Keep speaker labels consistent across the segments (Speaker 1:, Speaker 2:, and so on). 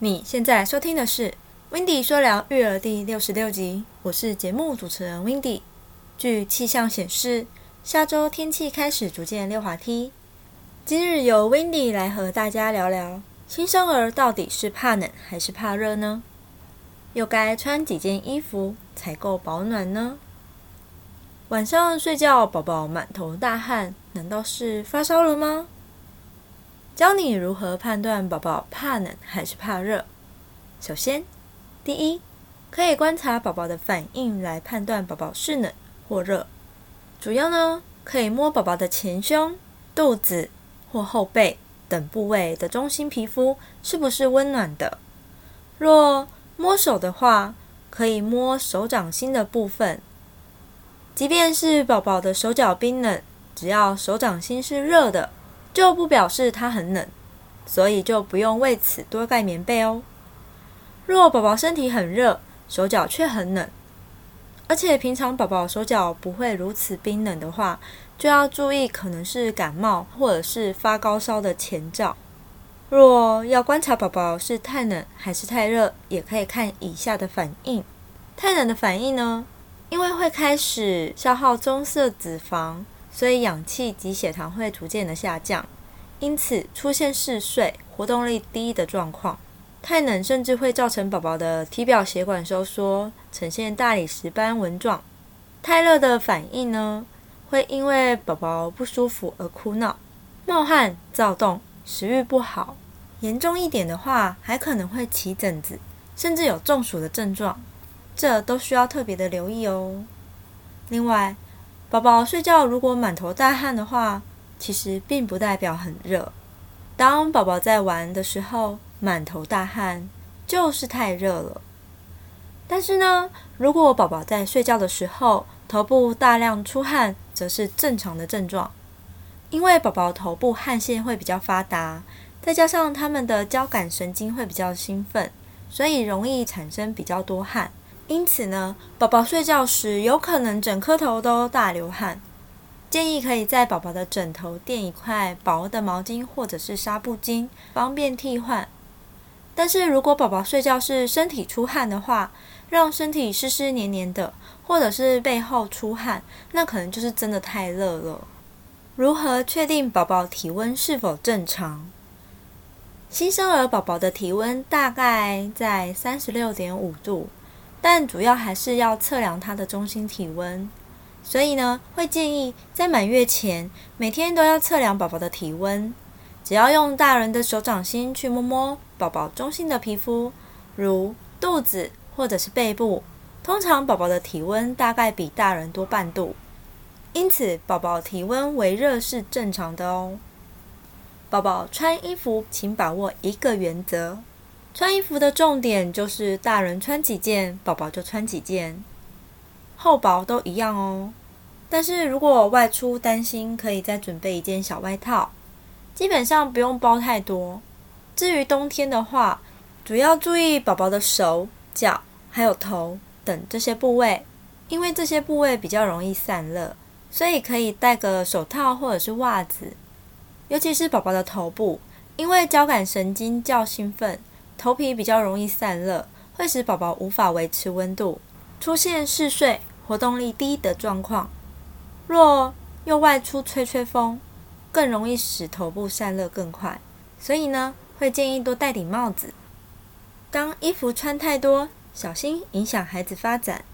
Speaker 1: 你现在收听的是《w i n d y 说聊育儿》第六十六集，我是节目主持人 w i n d y 据气象显示，下周天气开始逐渐溜滑梯。今日由 w i n d y 来和大家聊聊，新生儿到底是怕冷还是怕热呢？又该穿几件衣服才够保暖呢？晚上睡觉，宝宝满头大汗，难道是发烧了吗？教你如何判断宝宝怕冷还是怕热。首先，第一，可以观察宝宝的反应来判断宝宝是冷或热。主要呢，可以摸宝宝的前胸、肚子或后背等部位的中心皮肤是不是温暖的。若摸手的话，可以摸手掌心的部分。即便是宝宝的手脚冰冷，只要手掌心是热的。就不表示它很冷，所以就不用为此多盖棉被哦。若宝宝身体很热，手脚却很冷，而且平常宝宝手脚不会如此冰冷的话，就要注意可能是感冒或者是发高烧的前兆。若要观察宝宝是太冷还是太热，也可以看以下的反应。太冷的反应呢，因为会开始消耗棕色脂肪。所以氧气及血糖会逐渐的下降，因此出现嗜睡、活动力低的状况。太冷甚至会造成宝宝的体表血管收缩，呈现大理石斑纹状。太热的反应呢，会因为宝宝不舒服而哭闹、冒汗、躁动、食欲不好。严重一点的话，还可能会起疹子，甚至有中暑的症状，这都需要特别的留意哦。另外，宝宝睡觉如果满头大汗的话，其实并不代表很热。当宝宝在玩的时候满头大汗，就是太热了。但是呢，如果宝宝在睡觉的时候头部大量出汗，则是正常的症状。因为宝宝头部汗腺会比较发达，再加上他们的交感神经会比较兴奋，所以容易产生比较多汗。因此呢，宝宝睡觉时有可能整颗头都大流汗，建议可以在宝宝的枕头垫一块薄的毛巾或者是纱布巾，方便替换。但是如果宝宝睡觉是身体出汗的话，让身体湿湿黏黏的，或者是背后出汗，那可能就是真的太热了。如何确定宝宝体温是否正常？新生儿宝宝的体温大概在三十六点五度。但主要还是要测量他的中心体温，所以呢，会建议在满月前每天都要测量宝宝的体温。只要用大人的手掌心去摸摸宝宝中心的皮肤，如肚子或者是背部，通常宝宝的体温大概比大人多半度，因此宝宝体温为热是正常的哦。宝宝穿衣服，请把握一个原则。穿衣服的重点就是大人穿几件，宝宝就穿几件，厚薄都一样哦。但是如果外出担心，可以再准备一件小外套，基本上不用包太多。至于冬天的话，主要注意宝宝的手脚还有头等这些部位，因为这些部位比较容易散热，所以可以戴个手套或者是袜子。尤其是宝宝的头部，因为交感神经较兴奋。头皮比较容易散热，会使宝宝无法维持温度，出现嗜睡、活动力低的状况。若又外出吹吹风，更容易使头部散热更快。所以呢，会建议多戴顶帽子。当衣服穿太多，小心影响孩子发展。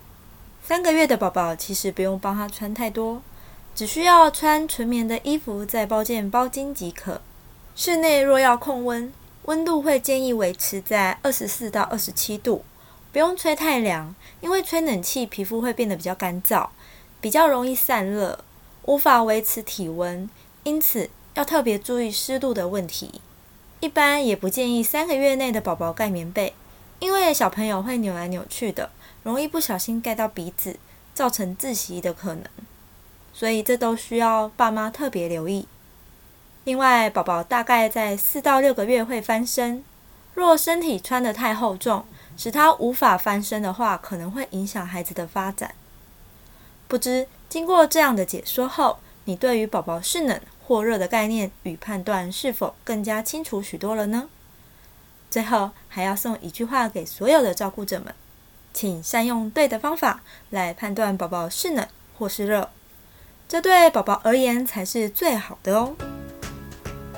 Speaker 1: 三个月的宝宝其实不用帮他穿太多，只需要穿纯棉的衣服，再包件包巾即可。室内若要控温。温度会建议维持在二十四到二十七度，不用吹太凉，因为吹冷气皮肤会变得比较干燥，比较容易散热，无法维持体温，因此要特别注意湿度的问题。一般也不建议三个月内的宝宝盖棉被，因为小朋友会扭来扭去的，容易不小心盖到鼻子，造成窒息的可能，所以这都需要爸妈特别留意。另外，宝宝大概在四到六个月会翻身。若身体穿得太厚重，使他无法翻身的话，可能会影响孩子的发展。不知经过这样的解说后，你对于宝宝是冷或热的概念与判断是否更加清楚许多了呢？最后还要送一句话给所有的照顾者们：请善用对的方法来判断宝宝是冷或是热，这对宝宝而言才是最好的哦。